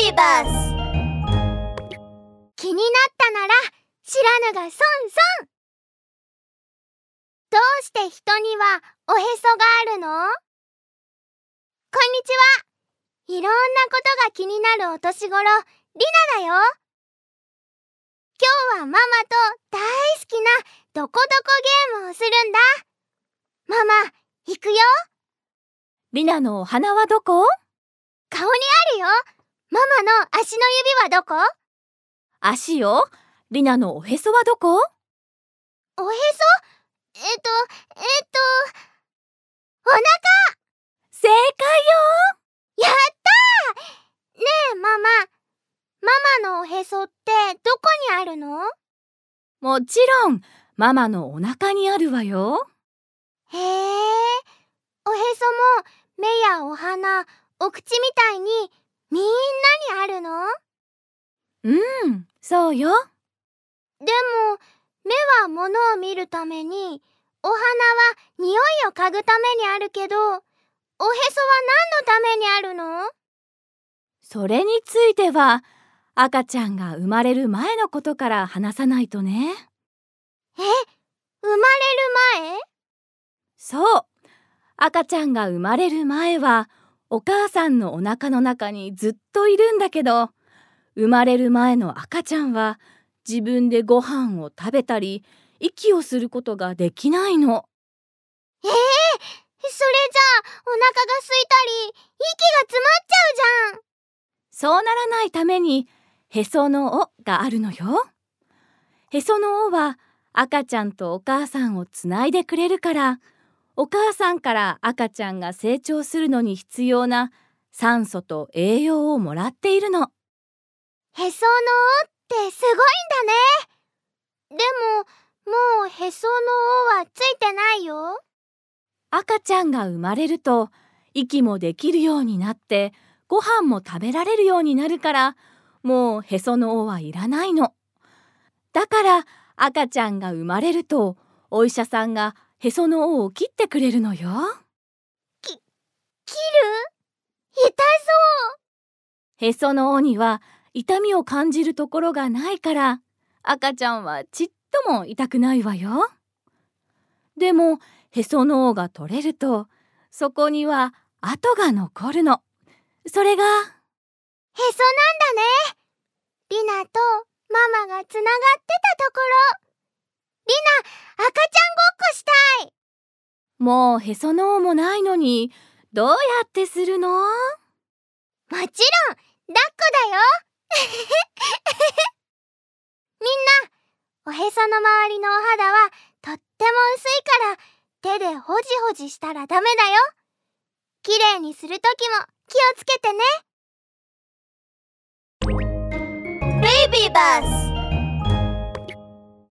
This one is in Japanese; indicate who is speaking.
Speaker 1: ビーバス
Speaker 2: 気になったなら知らぬが損損どうして人にはおへそがあるの？こんにちは。いろんなことが気になるお年頃りなだよ。今日はママと大好きなどこどこゲームをするんだ。ママ行くよ。
Speaker 3: りなのお花はどこ？
Speaker 2: 顔にあるよママの足の指はどこ？
Speaker 3: 足よ。りなのおへそはどこ？
Speaker 2: おへそ？えっと、えっと、お腹！
Speaker 3: 正解よ。
Speaker 2: やった！ーねえママ、ママのおへそってどこにあるの？
Speaker 3: もちろんママのお腹にあるわよ。
Speaker 2: へえ、おへそも目やお鼻、お口みたいにみんなにあるの？
Speaker 3: うんそうよ。
Speaker 2: でも目は物を見るためにお花は匂いを嗅ぐためにあるけどおへそは何のためにあるの？
Speaker 3: それについては赤ちゃんが生まれる前のことから話さないとね。
Speaker 2: え生まれる前？
Speaker 3: そう。赤ちゃんが生まれる前はお母さんのお腹の中にずっといるんだけど生まれる前の赤ちゃんは自分でご飯を食べたり息をすることができないの。
Speaker 2: ええそれじゃあお腹が空いたり息が詰まっちゃうじゃん。
Speaker 3: そうならないためにへその緒があるのよ。へその緒は赤ちゃんとお母さんをつないでくれるからお母さんから赤ちゃんが成長するのに必要な酸素と栄養をもらっているの。
Speaker 2: へその緒ってすごいんだね。でももうへその緒はついてないよ。
Speaker 3: 赤ちゃんが生まれると息もできるようになってご飯も食べられるようになるからもうへその緒はいらないの。だから赤ちゃんが生まれるとお医者さんがへその緒を切ってくれるのよ。
Speaker 2: き切る？痛そう。
Speaker 3: へその緒には痛みを感じるところがないから赤ちゃんはちっとも痛くないわよ。でもへその緒が取れるとそこには跡が残るの。それが
Speaker 2: へそなんだね。りなとママがつながってたところ。りな赤ちゃんご
Speaker 3: もうへその緒もないのにどうやってするの？
Speaker 2: もちろん抱っこだよ。みんなおへその周りのお肌はとっても薄いから手でほじほじしたらダメだよ。きれいにするときも気をつけてね。
Speaker 1: ベイビーバス